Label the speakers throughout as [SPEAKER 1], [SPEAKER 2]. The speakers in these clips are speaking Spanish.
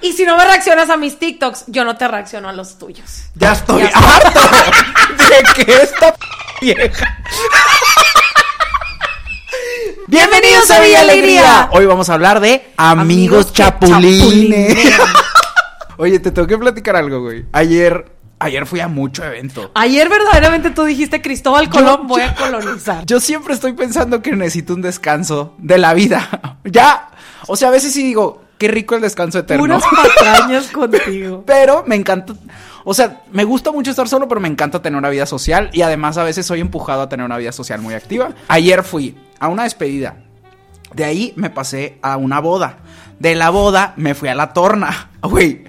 [SPEAKER 1] Y si no me reaccionas a mis TikToks, yo no te reacciono a los tuyos.
[SPEAKER 2] Ya estoy
[SPEAKER 1] Ya
[SPEAKER 2] harto de que esta vieja. Bienvenidos a Villa Alegría. Hoy vamos a hablar de amigos, chapulines. Oye, te tengo que platicar algo, güey. Ayer, ayer fui a mucho evento.
[SPEAKER 1] Ayer verdaderamente tú dijiste, Cristóbal Colón, voy a colonizar.
[SPEAKER 2] Yo siempre estoy pensando que necesito un descanso de la vida. ya, o sea, a veces sí digo, qué rico el descanso eterno.
[SPEAKER 1] Puras patrañas contigo.
[SPEAKER 2] Pero me encanta, o sea, me gusta mucho estar solo, pero me encanta tener una vida social y además a veces soy empujado a tener una vida social muy activa. Ayer fui a una despedida. De ahí me pasé a una boda. De la boda me fui a la torna. Güey,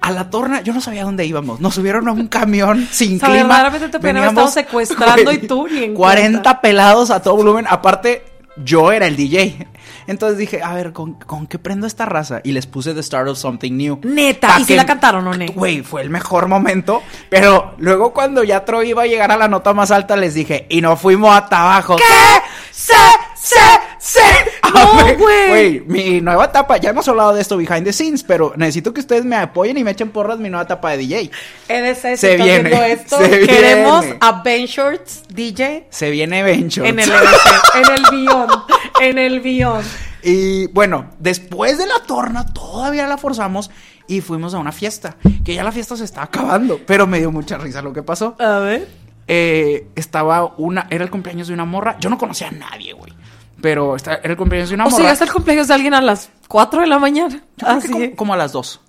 [SPEAKER 2] a la torna yo no sabía dónde íbamos. Nos subieron a un camión sin clima.
[SPEAKER 1] verdaderamente te
[SPEAKER 2] Veníamos,
[SPEAKER 1] estado secuestrando y tú ni en
[SPEAKER 2] 40
[SPEAKER 1] cuenta.
[SPEAKER 2] pelados a todo volumen. Aparte, yo era el DJ. Entonces dije, a ver, ¿con, con qué prendo esta raza? Y les puse The Start of Something New.
[SPEAKER 1] Neta, ¿y si la cantaron o no?
[SPEAKER 2] Güey, fue el mejor momento. Pero luego cuando ya Troy iba a llegar a la nota más alta, les dije, y nos fuimos hasta abajo. ¿Qué? ¡Se! ¡Se! ¡Se!
[SPEAKER 1] No, güey.
[SPEAKER 2] Mi nueva etapa, ya hemos hablado de esto behind the scenes, pero necesito que ustedes me apoyen y me echen porras mi nueva etapa de DJ.
[SPEAKER 1] EDC,
[SPEAKER 2] Se viene,
[SPEAKER 1] esto,
[SPEAKER 2] se
[SPEAKER 1] queremos
[SPEAKER 2] viene.
[SPEAKER 1] a Ben Shorts DJ
[SPEAKER 2] Se viene Bencho.
[SPEAKER 1] en el en el Beyond, en el Beyond.
[SPEAKER 2] Y bueno, después de la torna todavía la forzamos y fuimos a una fiesta. Que ya la fiesta se está acabando, pero me dio mucha risa lo que pasó.
[SPEAKER 1] A ver.
[SPEAKER 2] Eh, estaba una, era el cumpleaños de una morra. Yo no conocía a nadie, güey. Pero esta- era el cumpleaños de una
[SPEAKER 1] O sea,
[SPEAKER 2] morra.
[SPEAKER 1] llegaste al cumpleaños de alguien a las 4 de la mañana. Así.
[SPEAKER 2] como, como a las dos.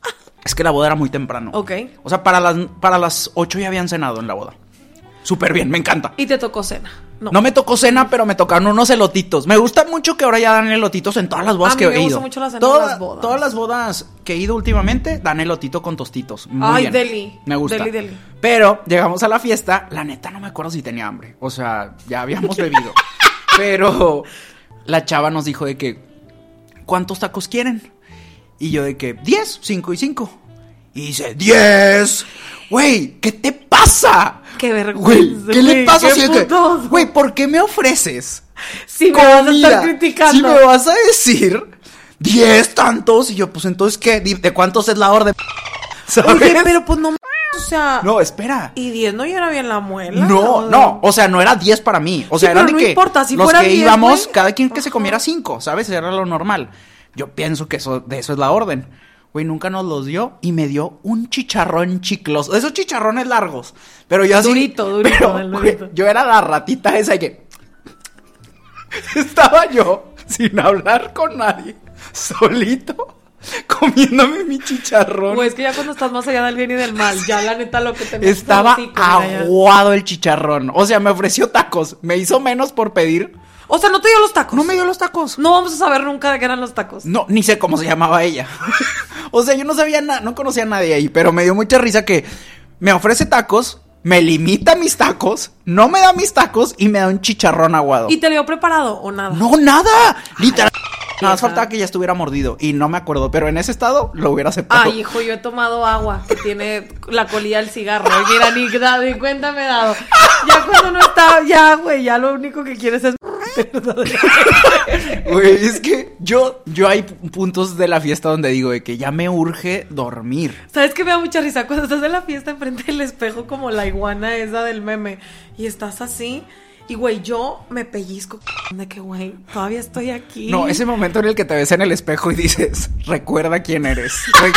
[SPEAKER 2] Es que la boda era muy temprano.
[SPEAKER 1] Ok.
[SPEAKER 2] O sea, para las, para las 8 ya habían cenado en la boda. Súper bien, me encanta.
[SPEAKER 1] Y te tocó cena. No.
[SPEAKER 2] No me tocó cena, pero me tocaron unos elotitos. Me gusta mucho que ahora ya dan elotitos en todas las bodas
[SPEAKER 1] A mí
[SPEAKER 2] que he
[SPEAKER 1] me
[SPEAKER 2] ido.
[SPEAKER 1] gusta mucho la cena
[SPEAKER 2] Toda-
[SPEAKER 1] las bodas.
[SPEAKER 2] Todas las bodas que he ido últimamente dan elotito con tostitos. Muy
[SPEAKER 1] Ay,
[SPEAKER 2] bien.
[SPEAKER 1] deli.
[SPEAKER 2] Me gusta.
[SPEAKER 1] Deli, deli.
[SPEAKER 2] Pero llegamos a la fiesta. La neta no me acuerdo si tenía hambre. O sea, ya habíamos bebido. pero la chava nos dijo de que, ¿cuántos tacos quieren? Y yo de que, 10, 5 y 5. Y dice, 10. Güey, ¿qué te pasa?
[SPEAKER 1] Qué vergüenza.
[SPEAKER 2] Güey, ¿qué le pasa?
[SPEAKER 1] qué
[SPEAKER 2] de que. Güey, ¿por qué me ofreces?
[SPEAKER 1] Si me vas a estar
[SPEAKER 2] comida?
[SPEAKER 1] criticando.
[SPEAKER 2] Si me vas a decir 10 tantos, y yo, pues entonces, ¿qué? ¿De cuántos es la orden? ¿Sabes?
[SPEAKER 1] Oye, pero pues no. O sea.
[SPEAKER 2] No, espera.
[SPEAKER 1] Y 10 no era bien la muela.
[SPEAKER 2] No,
[SPEAKER 1] o-
[SPEAKER 2] no, o sea, no era 10 para mí. O sea,
[SPEAKER 1] Sí, pero
[SPEAKER 2] de
[SPEAKER 1] no
[SPEAKER 2] que
[SPEAKER 1] importa, si
[SPEAKER 2] los
[SPEAKER 1] fuera
[SPEAKER 2] que
[SPEAKER 1] 10,
[SPEAKER 2] íbamos,
[SPEAKER 1] güey.
[SPEAKER 2] cada quien que se comiera 5, ¿sabes? Era lo normal. Yo pienso que eso, de eso es la orden. Güey, nunca nos los dio y me dio un chicharrón chicloso. Esos chicharrones largos. Pero yo así.
[SPEAKER 1] Durito, durito,
[SPEAKER 2] pero,
[SPEAKER 1] el
[SPEAKER 2] güey,
[SPEAKER 1] durito.
[SPEAKER 2] yo era la ratita esa y que. Estaba yo sin hablar con nadie, solito, comiéndome mi chicharrón.
[SPEAKER 1] Güey, es que ya cuando estás más allá del bien y del mal, ya la neta lo que te
[SPEAKER 2] Estaba aguado el chicharrón. O sea, me ofreció tacos. Me hizo menos por pedir.
[SPEAKER 1] O sea, no te dio los tacos.
[SPEAKER 2] No me dio los tacos.
[SPEAKER 1] No vamos a saber nunca de qué eran los tacos.
[SPEAKER 2] No, ni sé cómo se llamaba ella. o sea, yo no sabía nada, no conocía a nadie ahí, pero me dio mucha risa que me ofrece tacos, me limita mis tacos, no me da mis tacos y me da un chicharrón aguado.
[SPEAKER 1] ¿Y te lo dio preparado o nada?
[SPEAKER 2] No, nada. Literal. Nada más faltaba que ya estuviera mordido y no me acuerdo, pero en ese estado lo hubiera aceptado.
[SPEAKER 1] Ay, hijo, yo he tomado agua que tiene la colilla del cigarro. Y mira, ni, da- ni cuenta me he dado. Ya cuando no está, ya, güey, ya lo único que quieres es.
[SPEAKER 2] Güey, es que yo, yo hay puntos de la fiesta donde digo de que ya me urge dormir.
[SPEAKER 1] ¿Sabes qué me da mucha risa? Cuando estás en la fiesta enfrente del espejo como la iguana esa del meme y estás así y güey, yo me pellizco de que güey, todavía estoy aquí.
[SPEAKER 2] No, ese momento en el que te ves en el espejo y dices, recuerda quién eres. Re-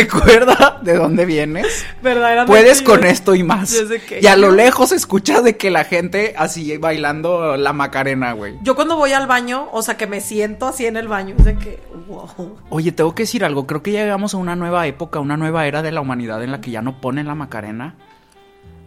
[SPEAKER 2] recuerda de dónde vienes.
[SPEAKER 1] verdaderamente
[SPEAKER 2] Puedes
[SPEAKER 1] yo-
[SPEAKER 2] con esto y más.
[SPEAKER 1] yo sé que
[SPEAKER 2] Y a lo lejos escuchas de que la gente así bailando la macarena, güey.
[SPEAKER 1] Yo cuando voy al baño, o sea, que me siento así en el baño, es de que wow.
[SPEAKER 2] Oye, tengo que decir algo. Creo que llegamos a una nueva época, una nueva era de la humanidad en la que ya no ponen la macarena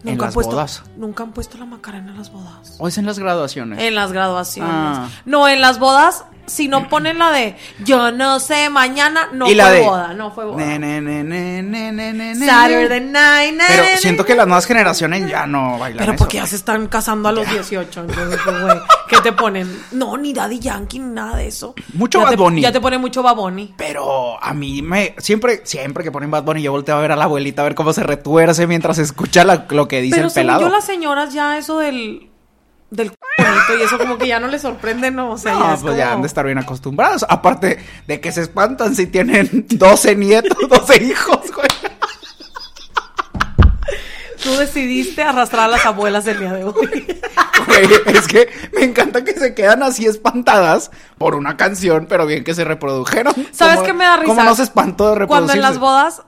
[SPEAKER 2] en
[SPEAKER 1] Nunca han
[SPEAKER 2] las
[SPEAKER 1] puesto
[SPEAKER 2] bodas.
[SPEAKER 1] nunca han puesto la macarena en las bodas.
[SPEAKER 2] O es en las graduaciones.
[SPEAKER 1] En las graduaciones.
[SPEAKER 2] Ah.
[SPEAKER 1] No, en las bodas si no ponen la de yo no sé, mañana no
[SPEAKER 2] y la
[SPEAKER 1] fue
[SPEAKER 2] de
[SPEAKER 1] boda, no fue boda.
[SPEAKER 2] Ne, ne, ne, ne, ne, ne, ne, ne.
[SPEAKER 1] Saturday night,
[SPEAKER 2] Pero siento que las nuevas generaciones ya no bailan
[SPEAKER 1] Pero
[SPEAKER 2] eso.
[SPEAKER 1] porque ya se están casando a los 18, entonces, pues, güey, ¿qué te ponen? No, ni Daddy Yankee, ni nada de eso.
[SPEAKER 2] Mucho
[SPEAKER 1] ya
[SPEAKER 2] Bad
[SPEAKER 1] te,
[SPEAKER 2] Bunny.
[SPEAKER 1] Ya te pone mucho Bad Bunny.
[SPEAKER 2] Pero a mí me. Siempre, siempre que ponen Bad Bunny, yo volteo a ver a la abuelita a ver cómo se retuerce mientras escucha la- lo que dice
[SPEAKER 1] Pero
[SPEAKER 2] el pelado.
[SPEAKER 1] yo, las señoras ya eso del... Del bonito y eso como que ya no les sorprende, ¿no? O sea,
[SPEAKER 2] No,
[SPEAKER 1] ya es
[SPEAKER 2] pues ya han de estar bien acostumbrados. Aparte de que se espantan si tienen 12 nietos, 12 hijos, güey.
[SPEAKER 1] Tú decidiste arrastrar a las abuelas el día de hoy.
[SPEAKER 2] Güey, Es que me encanta que se quedan así espantadas por una canción, pero bien que se reprodujeron.
[SPEAKER 1] ¿Sabes qué me da risa?
[SPEAKER 2] ¿Cómo no se espantó de
[SPEAKER 1] Cuando
[SPEAKER 2] reproducirse?
[SPEAKER 1] en las bodas,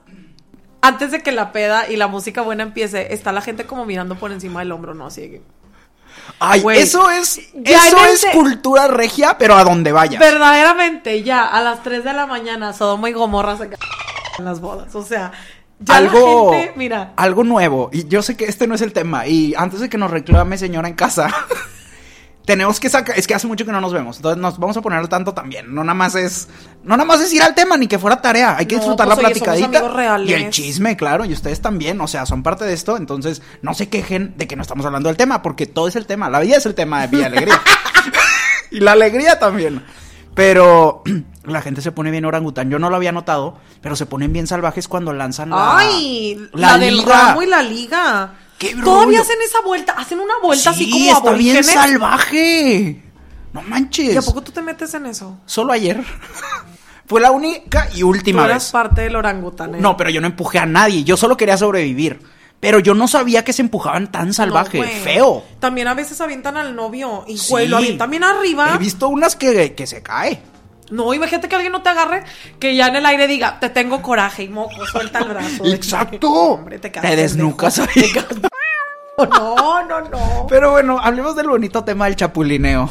[SPEAKER 1] antes de que la peda y la música buena empiece, está la gente como mirando por encima del hombro, ¿no? Así que...
[SPEAKER 2] Ay, eso es, eso es cultura regia, pero a donde vayas.
[SPEAKER 1] Verdaderamente, ya a las 3 de la mañana, Sodoma y Gomorra se en las bodas. O sea, ya
[SPEAKER 2] algo,
[SPEAKER 1] la gente, mira,
[SPEAKER 2] algo nuevo. Y yo sé que este no es el tema. Y antes de que nos reclame señora en casa, tenemos que sacar. Es que hace mucho que no nos vemos. Entonces nos vamos a poner al tanto también. No nada más es. No nada más es ir al tema ni que fuera tarea. Hay que
[SPEAKER 1] No,
[SPEAKER 2] disfrutar
[SPEAKER 1] pues,
[SPEAKER 2] la platicadita. Y el chisme, claro. Y ustedes también. O sea, son parte de esto. Entonces, no se quejen de que no estamos hablando del tema. Porque todo es el tema. La vida es el tema de Villa Alegría. y la alegría también. Pero la gente se pone bien orangután. Yo no lo había notado, pero se ponen bien salvajes cuando lanzan la.
[SPEAKER 1] ay, la, del
[SPEAKER 2] liga.
[SPEAKER 1] ramo y la liga.
[SPEAKER 2] ¡Qué
[SPEAKER 1] Todavía
[SPEAKER 2] rollo!
[SPEAKER 1] hacen esa vuelta, hacen una vuelta así
[SPEAKER 2] Sí,
[SPEAKER 1] como
[SPEAKER 2] está bien salvaje. No manches.
[SPEAKER 1] ¿Y a poco tú te metes en eso?
[SPEAKER 2] Solo ayer. Fue la única y
[SPEAKER 1] Tú
[SPEAKER 2] última
[SPEAKER 1] eras
[SPEAKER 2] vez.
[SPEAKER 1] parte del orangután. ¿eh?
[SPEAKER 2] No, pero yo no empujé a nadie. Yo solo quería sobrevivir. Pero yo no sabía que se empujaban tan
[SPEAKER 1] No,
[SPEAKER 2] salvaje.
[SPEAKER 1] güey.
[SPEAKER 2] Feo.
[SPEAKER 1] También a veces avientan al novio y,
[SPEAKER 2] Sí.
[SPEAKER 1] lo avientan bien arriba.
[SPEAKER 2] He visto unas que, que se cae.
[SPEAKER 1] No, imagínate que alguien no te agarre, que ya en el aire diga, te tengo coraje y moco, suelta el brazo.
[SPEAKER 2] Exacto.
[SPEAKER 1] hombre, te,
[SPEAKER 2] Te desnucas ahí.
[SPEAKER 1] No, no, no.
[SPEAKER 2] Pero bueno, hablemos del bonito tema del chapulineo.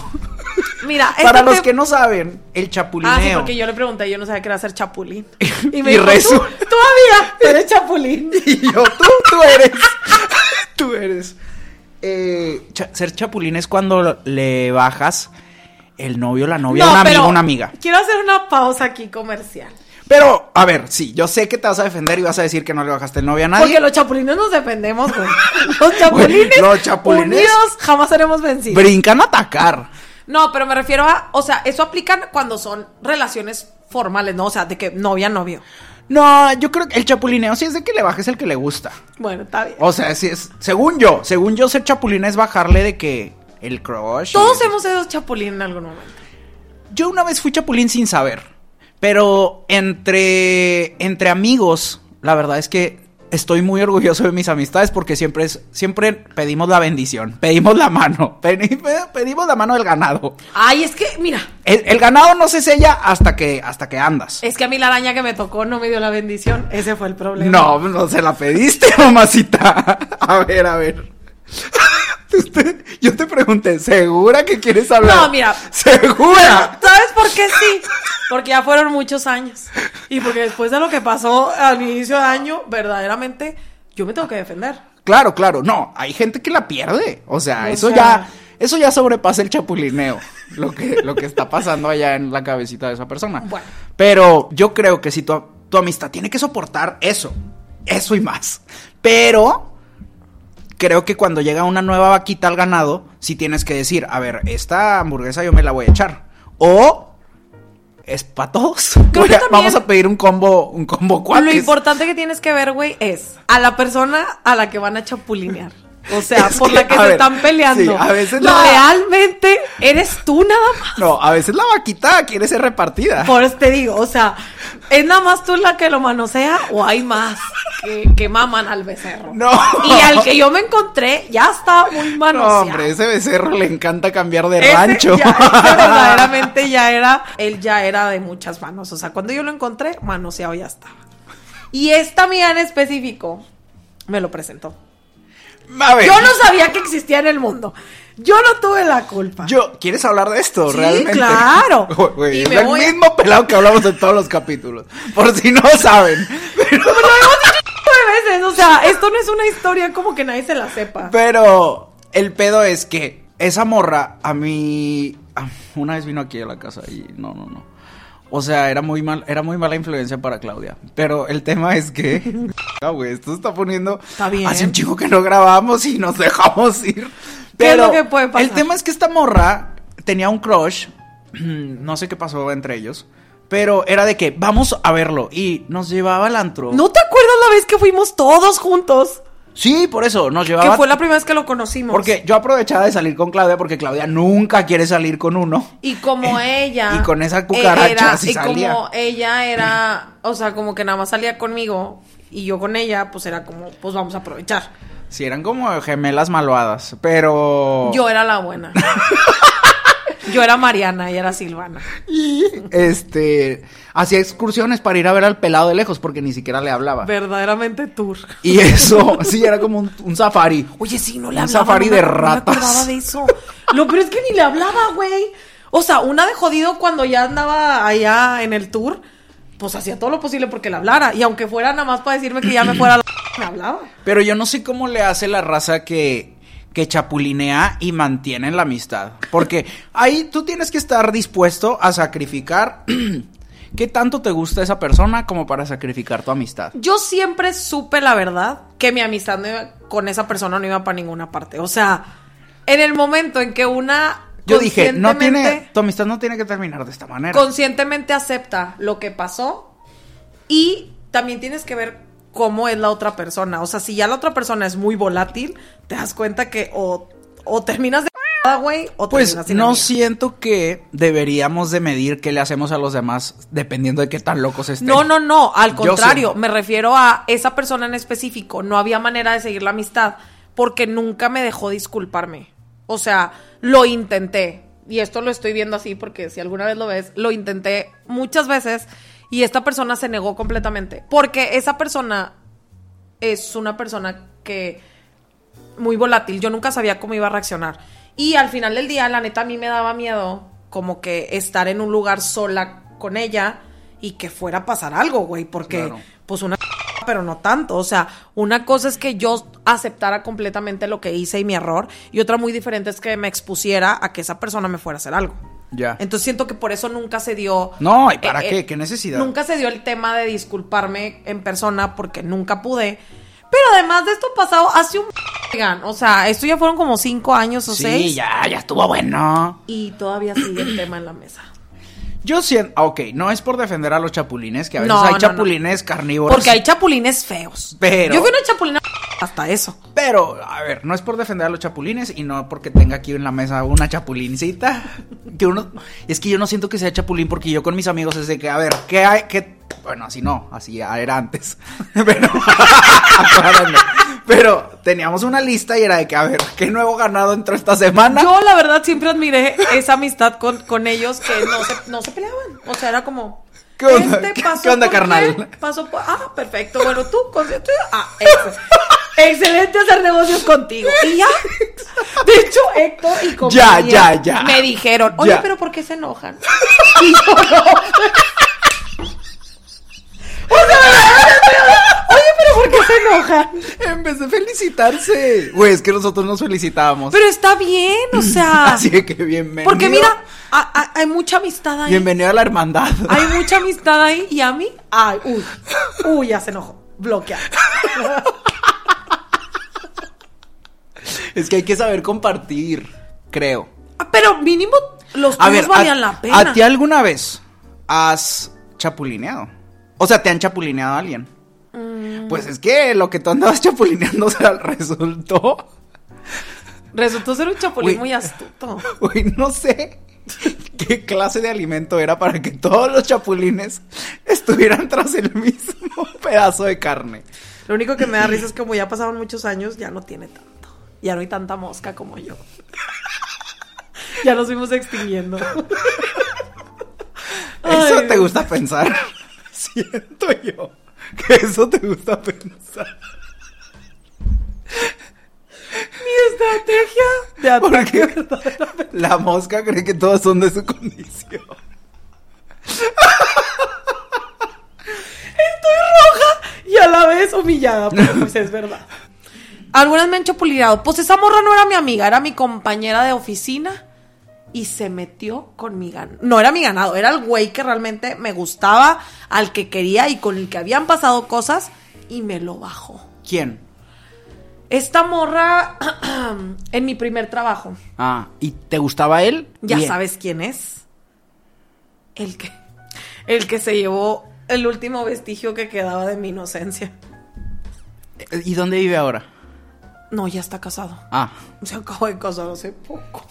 [SPEAKER 1] Mira,
[SPEAKER 2] Para
[SPEAKER 1] este
[SPEAKER 2] los
[SPEAKER 1] te-
[SPEAKER 2] que no saben, el chapulineo.
[SPEAKER 1] Ah, sí, porque yo le pregunté, yo no sabía que era ser chapulín. Y
[SPEAKER 2] Y
[SPEAKER 1] me dijo, tú,
[SPEAKER 2] resu-
[SPEAKER 1] todavía, eres chapulín.
[SPEAKER 2] Y yo, tú, tú eres. tú eres. Eh, cha- ser chapulín es cuando le bajas el novio, la novia,
[SPEAKER 1] No,
[SPEAKER 2] una amiga, una amiga.
[SPEAKER 1] Quiero hacer una pausa aquí comercial.
[SPEAKER 2] Pero, a ver, sí, yo sé que te vas a defender y vas a decir que no le bajaste el novio a nadie.
[SPEAKER 1] Porque los chapulines nos defendemos, güey. Los chapulines,
[SPEAKER 2] los chapulines-
[SPEAKER 1] unidos jamás seremos vencidos.
[SPEAKER 2] Brincan a atacar.
[SPEAKER 1] No, pero me refiero a, o sea, eso aplican cuando son relaciones formales, ¿no? O sea, de que novia, novio.
[SPEAKER 2] No, yo creo que el chapulineo sí es de que le bajes el que le gusta.
[SPEAKER 1] Bueno, está bien.
[SPEAKER 2] O sea, sí es, según yo, según yo ser chapulín es bajarle de que el crush.
[SPEAKER 1] Todos hemos sido chapulín en algún momento.
[SPEAKER 2] Yo una vez fui chapulín sin saber. Pero entre, entre amigos, la verdad es que estoy muy orgulloso de mis amistades porque siempre es, siempre pedimos la bendición, pedimos la mano, pedi- pedimos la mano del ganado.
[SPEAKER 1] Ay, es que, mira,
[SPEAKER 2] El, el ganado no se sella hasta que, hasta que andas.
[SPEAKER 1] es que a mí la araña que me tocó no me dio la bendición. Ese fue el problema.
[SPEAKER 2] No, no se la pediste, mamacita. A ver, a ver. Usted- yo te pregunté, ¿segura que quieres hablar?
[SPEAKER 1] No, mira.
[SPEAKER 2] ¿Segura?
[SPEAKER 1] ¿Sabes por qué sí? Porque ya fueron muchos años. Y porque después de lo que pasó al inicio de año, verdaderamente, yo me tengo que defender.
[SPEAKER 2] Claro, claro. No, hay gente que la pierde. O sea,
[SPEAKER 1] O
[SPEAKER 2] eso
[SPEAKER 1] sea-
[SPEAKER 2] ya, eso ya sobrepasa el chapulineo. Lo que, lo que está pasando allá en la cabecita de esa persona.
[SPEAKER 1] Bueno.
[SPEAKER 2] Pero yo creo que si tu, tu amistad tiene que soportar eso, eso y más. Pero creo que cuando llega una nueva vaquita al ganado, sí tienes que decir, a ver, esta hamburguesa yo me la voy a echar. O es para todos.
[SPEAKER 1] Creo que
[SPEAKER 2] Voy a-
[SPEAKER 1] también-
[SPEAKER 2] Vamos a pedir un combo, un combo
[SPEAKER 1] Lo
[SPEAKER 2] cuates.
[SPEAKER 1] importante que tienes que ver, güey, es a la persona a la que van a chapulinear. O sea, por
[SPEAKER 2] que,
[SPEAKER 1] la que se
[SPEAKER 2] ver,
[SPEAKER 1] están peleando.
[SPEAKER 2] sí, a veces la-
[SPEAKER 1] Realmente eres tú nada más.
[SPEAKER 2] No, a veces la vaquita quiere ser repartida.
[SPEAKER 1] Por eso te digo, o sea, ¿es nada más tú la que lo manosea o hay más que, que maman al becerro?
[SPEAKER 2] No.
[SPEAKER 1] Y al que yo me encontré ya está muy
[SPEAKER 2] No,
[SPEAKER 1] manoseado.
[SPEAKER 2] hombre, ese becerro le encanta cambiar de
[SPEAKER 1] Ese
[SPEAKER 2] rancho.
[SPEAKER 1] ya- verdaderamente ya era, él ya era de muchas manos. O sea, cuando yo lo encontré, manoseado ya estaba. Y esta amiga en específico me lo presentó.
[SPEAKER 2] A ver,
[SPEAKER 1] Yo no sabía que existía en el mundo. Yo no tuve la culpa.
[SPEAKER 2] yo- ¿quieres hablar de esto
[SPEAKER 1] Sí,
[SPEAKER 2] realmente?
[SPEAKER 1] claro. Y
[SPEAKER 2] es
[SPEAKER 1] me
[SPEAKER 2] el
[SPEAKER 1] voy
[SPEAKER 2] mismo pelado que hablamos en todos los capítulos. Por si no saben. Pero,
[SPEAKER 1] Como lo hemos dicho nueve veces. O sea, esto no es una historia como que nadie se la sepa.
[SPEAKER 2] pero el pedo es que esa morra a mí ah, una vez vino aquí a la casa y no, no, no. O sea, era muy mal, era muy mala influencia para Claudia. Pero el tema es que, ah, güey, esto se está poniendo.
[SPEAKER 1] Está bien.
[SPEAKER 2] Hace un chico que no grabamos y nos dejamos ir.
[SPEAKER 1] ¿Qué es
[SPEAKER 2] Pero
[SPEAKER 1] lo que puede pasar?
[SPEAKER 2] el tema es que esta morra tenía un crush. No sé qué pasó entre ellos. Pero era de que vamos a verlo. Y nos llevaba al antro.
[SPEAKER 1] ¿No te acuerdas la vez que fuimos todos juntos?
[SPEAKER 2] Sí, por eso, nos
[SPEAKER 1] Que
[SPEAKER 2] llevaba.
[SPEAKER 1] fue la primera vez que lo conocimos.
[SPEAKER 2] Porque yo aprovechaba de salir con Claudia porque Claudia nunca quiere salir con uno.
[SPEAKER 1] Y como ella.
[SPEAKER 2] Y con esa cucaracha
[SPEAKER 1] era-
[SPEAKER 2] sí
[SPEAKER 1] Y
[SPEAKER 2] salía.
[SPEAKER 1] como ella era. O sea, como que nada más salía conmigo. Y yo con ella, pues era como, pues vamos a aprovechar.
[SPEAKER 2] Sí, eran como gemelas malvadas, pero...
[SPEAKER 1] Yo era la buena. yo era Mariana y era Silvana.
[SPEAKER 2] Y, este, hacía excursiones para ir a ver al pelado de lejos porque ni siquiera le hablaba.
[SPEAKER 1] Verdaderamente tour.
[SPEAKER 2] Y eso, sí, era como un, un safari.
[SPEAKER 1] Oye, sí, no le
[SPEAKER 2] Un
[SPEAKER 1] hablaba.
[SPEAKER 2] safari
[SPEAKER 1] no me-
[SPEAKER 2] de
[SPEAKER 1] no me
[SPEAKER 2] ratas.
[SPEAKER 1] acordaba de eso. Lo peor es que ni le hablaba, güey. O sea, una de jodido cuando ya andaba allá en el tour, pues hacía todo lo posible porque le hablara. Y aunque fuera nada más para decirme que ya me fuera la... me hablaba.
[SPEAKER 2] Pero yo no sé cómo le hace la raza que, que chapulinea y mantiene la amistad. Porque ahí tú tienes que estar dispuesto a sacrificar... ¿Qué tanto te gusta esa persona como para sacrificar tu amistad?
[SPEAKER 1] Yo siempre supe la verdad que mi amistad no iba- con esa persona no iba para ninguna parte. O sea, en el momento en que una
[SPEAKER 2] Yo dije, no tiene, tu amistad no tiene que terminar de esta manera.
[SPEAKER 1] conscientemente acepta lo que pasó y también tienes que ver cómo es la otra persona. O sea, si ya la otra persona es muy volátil, te das cuenta que o, o terminas de güey o
[SPEAKER 2] Pues
[SPEAKER 1] terminas sin
[SPEAKER 2] no
[SPEAKER 1] amiga.
[SPEAKER 2] siento que deberíamos de medir qué le hacemos a los demás dependiendo de qué tan locos estén.
[SPEAKER 1] No, no, no, al contrario, me refiero a esa persona en específico, no había manera de seguir la amistad porque nunca me dejó disculparme. O sea, lo intenté, y esto lo estoy viendo así porque si alguna vez lo ves, lo intenté muchas veces y esta persona se negó completamente, porque esa persona es una persona que muy volátil, yo nunca sabía cómo iba a reaccionar. Y al final del día, la neta, a mí me daba miedo como que estar en un lugar sola con ella y que fuera a pasar algo, güey, porque
[SPEAKER 2] Claro.
[SPEAKER 1] pues una pero no tanto, o sea, una cosa es que yo aceptara completamente lo que hice y mi error y otra muy diferente es que me expusiera a que esa persona me fuera a hacer algo.
[SPEAKER 2] Ya.
[SPEAKER 1] Entonces siento que por eso nunca se dio.
[SPEAKER 2] No, ¿y para
[SPEAKER 1] eh,
[SPEAKER 2] qué?
[SPEAKER 1] eh,
[SPEAKER 2] ¿Qué necesidad?
[SPEAKER 1] Nunca se dio el tema de disculparme en persona porque nunca pude. Pero además de esto pasado hace un. O sea, esto ya fueron como cinco años o
[SPEAKER 2] sí,
[SPEAKER 1] seis.
[SPEAKER 2] ya, ya estuvo bueno.
[SPEAKER 1] Y todavía sigue el tema en la mesa.
[SPEAKER 2] Yo siento, ah, ok, no es por defender a los chapulines, que a veces
[SPEAKER 1] No,
[SPEAKER 2] hay
[SPEAKER 1] no,
[SPEAKER 2] chapulines carnívoros.
[SPEAKER 1] Porque hay chapulines feos.
[SPEAKER 2] Pero-
[SPEAKER 1] Yo fui una chapulina hasta eso.
[SPEAKER 2] Pero, a ver, no es por defender a los chapulines y no porque tenga aquí en la mesa una chapulincita. Que uno. Es que yo no siento que sea chapulín porque yo con mis amigos es de que, a ver, ¿qué hay? ¿Qué? Bueno, así no, así era antes. Pero. Pero teníamos una lista y era de que, a ver, ¿qué nuevo ganado entró esta semana?
[SPEAKER 1] Yo, la verdad, siempre admiré esa amistad con, con ellos que no se, no se peleaban. O sea, era como.
[SPEAKER 2] ¿Qué onda?
[SPEAKER 1] este
[SPEAKER 2] ¿Qué-
[SPEAKER 1] pasó
[SPEAKER 2] qué onda, carnal?
[SPEAKER 1] qué, Pasó por. Ah, perfecto. Bueno, tú, con- Ah, ex- excelente hacer negocios contigo. Y ya. De hecho, Héctor y compañía
[SPEAKER 2] Ya, ya, ya.
[SPEAKER 1] me dijeron, oye,
[SPEAKER 2] Ya.
[SPEAKER 1] pero ¿por qué se enojan? Y yo no. Oye, pero ¿por qué se enojan?
[SPEAKER 2] En vez de felicitarse. Güey, es que nosotros nos felicitábamos.
[SPEAKER 1] Pero está bien, o sea.
[SPEAKER 2] Así que bienvenido.
[SPEAKER 1] Porque mira, a- a- hay mucha amistad ahí.
[SPEAKER 2] Bienvenido a la hermandad.
[SPEAKER 1] Hay mucha amistad ahí y a mí, ay, uy, uy, ya se enojó, bloqueado.
[SPEAKER 2] Es que hay que saber compartir, creo.
[SPEAKER 1] Ah, Pero mínimo los
[SPEAKER 2] A ver,
[SPEAKER 1] valían
[SPEAKER 2] a,
[SPEAKER 1] la pena.
[SPEAKER 2] ¿a ti alguna vez has chapulineado? O sea, ¿te han chapulineado a alguien?
[SPEAKER 1] Mm.
[SPEAKER 2] Pues es que lo que tú andabas chapulineando, o sea, resultó.
[SPEAKER 1] Resultó ser un chapulín
[SPEAKER 2] Uy.
[SPEAKER 1] muy astuto.
[SPEAKER 2] Uy, no sé qué clase de alimento era para que todos los chapulines estuvieran tras el mismo pedazo de carne.
[SPEAKER 1] Lo único que me da risa es que como ya pasaron muchos años, ya no tiene tanto. Ya no hay tanta mosca como yo. Ya nos fuimos extinguiendo.
[SPEAKER 2] Eso
[SPEAKER 1] Ay,
[SPEAKER 2] te gusta pensar. Siento yo que eso te gusta pensar.
[SPEAKER 1] Mi estrategia de ataque
[SPEAKER 2] Porque
[SPEAKER 1] verdaderamente.
[SPEAKER 2] la mosca cree que todos son de su condición.
[SPEAKER 1] Estoy roja y a la vez humillada, pero pues es verdad. Algunas me han chapulineado. Pues esa morra no era mi amiga, era mi compañera de oficina. y se metió con mi ganado. No era mi ganado, era el güey que realmente me gustaba, al que quería y con el que habían pasado cosas y me lo bajó.
[SPEAKER 2] ¿Quién?
[SPEAKER 1] Esta morra en mi primer trabajo.
[SPEAKER 2] Ah, ¿y te gustaba él?
[SPEAKER 1] Ya
[SPEAKER 2] Bien.
[SPEAKER 1] sabes quién es. El que el que se llevó el último vestigio que quedaba de mi inocencia.
[SPEAKER 2] ¿Y dónde vive ahora?
[SPEAKER 1] No, ya está casado.
[SPEAKER 2] Ah,
[SPEAKER 1] Se acabó de casar hace poco.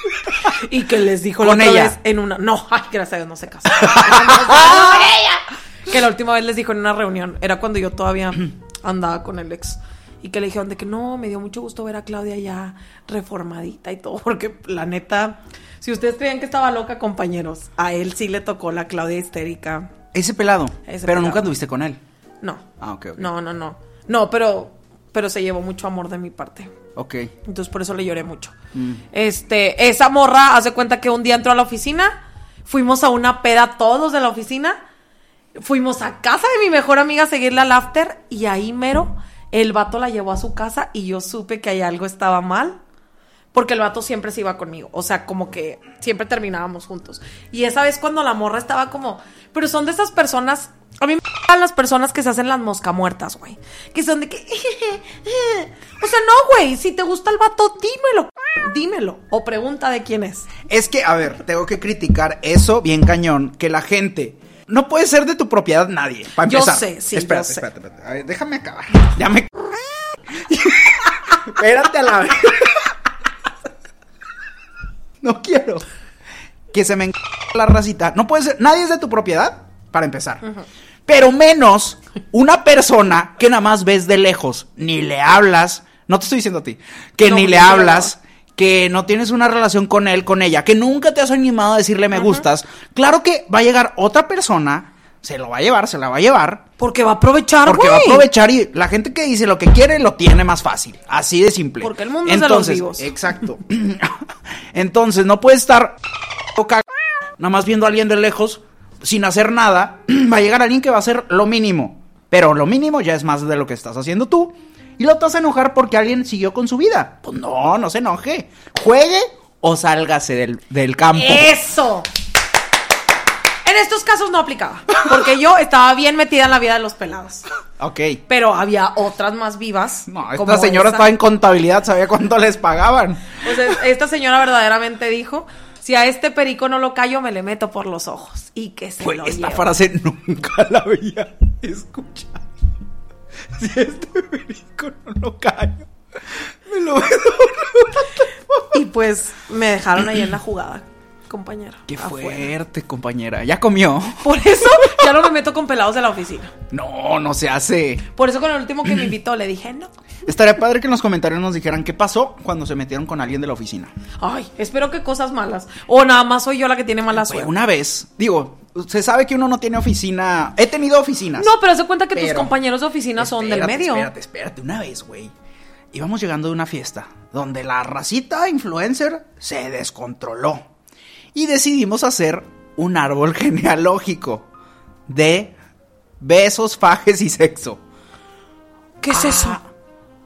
[SPEAKER 1] y que les dijo
[SPEAKER 2] ¿Con
[SPEAKER 1] la otra
[SPEAKER 2] ella?
[SPEAKER 1] vez en una. No, ay, gracias a Dios no se casó. Ella. Que la última vez les dijo en una reunión. Era cuando yo todavía andaba con el ex. Y que le dijeron de que no, me dio mucho gusto ver a Claudia ya reformadita y todo. Porque la neta, si ustedes creían que estaba loca, compañeros, a él sí le tocó la Claudia histérica.
[SPEAKER 2] ese pelado.
[SPEAKER 1] Ese
[SPEAKER 2] pero
[SPEAKER 1] pelado.
[SPEAKER 2] nunca anduviste con él.
[SPEAKER 1] No.
[SPEAKER 2] Ah, ok, ok.
[SPEAKER 1] No, no, no. No, pero, pero se llevó mucho amor de mi parte.
[SPEAKER 2] Ok.
[SPEAKER 1] Entonces por eso le lloré mucho.
[SPEAKER 2] Mm.
[SPEAKER 1] Este, esa morra hace cuenta que un día entró a la oficina, fuimos a una peda todos de la oficina, fuimos a casa de mi mejor amiga a seguirle al after y ahí mero el vato la llevó a su casa y yo supe que ahí algo estaba mal. Porque el vato siempre se iba conmigo. O sea, como que siempre terminábamos juntos. Y esa vez cuando la morra estaba como. Pero son de esas personas. A mí me las personas que se hacen las mosca muertas, güey. Que son de que. O sea, no, güey. Si te gusta el vato, dímelo. Dímelo. O pregunta de quién es.
[SPEAKER 2] Es que, a ver, tengo que criticar eso bien cañón, que la gente... No puede ser de tu propiedad nadie, para
[SPEAKER 1] Yo
[SPEAKER 2] empezar.
[SPEAKER 1] sé, sí,
[SPEAKER 2] Espérate,
[SPEAKER 1] yo sé.
[SPEAKER 2] espérate, espérate. A ver, déjame acabar. Ya me... espérate a la vez. no quiero. Que se me la racita. No puede ser... Nadie es de tu propiedad, para empezar. Pero menos una persona que nada más ves de lejos, ni le hablas. No te estoy diciendo a ti. Que
[SPEAKER 1] No,
[SPEAKER 2] ni le hablas que no tienes una relación con él, con ella, que nunca te has animado a decirle me gustas, claro que va a llegar otra persona, se lo va a llevar, se la va a llevar,
[SPEAKER 1] Porque va a aprovechar,
[SPEAKER 2] porque va a aprovechar y la gente que dice lo que quiere lo tiene más fácil, así de simple.
[SPEAKER 1] Porque el mundo es de los vivos.
[SPEAKER 2] Exacto. Entonces, no puedes estar nada más viendo a alguien de lejos sin hacer nada, va a llegar alguien que va a hacer lo mínimo, pero lo mínimo ya es más de lo que estás haciendo tú. Y lo te vas a enojar porque alguien siguió con su vida. Pues no, no se enoje. Juegue o sálgase del, del campo.
[SPEAKER 1] Eso. En estos casos no aplicaba. Porque yo estaba bien metida en la vida de los pelados.
[SPEAKER 2] Ok.
[SPEAKER 1] Pero había otras más vivas.
[SPEAKER 2] No,
[SPEAKER 1] como
[SPEAKER 2] esta señora
[SPEAKER 1] esa.
[SPEAKER 2] estaba en contabilidad, sabía cuánto les pagaban.
[SPEAKER 1] Pues es- esta señora verdaderamente dijo: Si a este perico no lo callo, me le meto por los ojos. Y que se
[SPEAKER 2] Güey,
[SPEAKER 1] lo
[SPEAKER 2] esta frase nunca la había escuchado. Si este perico no lo callo, me lo veo.
[SPEAKER 1] Y pues me dejaron ahí en la jugada, compañera.
[SPEAKER 2] Qué
[SPEAKER 1] afuera.
[SPEAKER 2] fuerte, compañera. ¿Ya comió?
[SPEAKER 1] Por eso ya no me meto con pelados de la oficina.
[SPEAKER 2] No, no se hace.
[SPEAKER 1] Por eso con el último que me invitó le dije no.
[SPEAKER 2] Estaría padre que en los comentarios nos dijeran qué pasó cuando se metieron con alguien de la oficina.
[SPEAKER 1] Ay, espero que cosas malas. O nada más soy yo la que tiene mala
[SPEAKER 2] Güey,
[SPEAKER 1] suerte.
[SPEAKER 2] una vez, digo, se sabe que uno no tiene oficina. He tenido oficinas.
[SPEAKER 1] No, pero se cuenta que tus compañeros de oficina son del medio.
[SPEAKER 2] Espérate, espérate, una vez, güey. Íbamos llegando de una fiesta donde la racita influencer se descontroló. Y decidimos hacer un árbol genealógico de besos, fajes y sexo.
[SPEAKER 1] ¿Qué es eso?
[SPEAKER 2] Ah,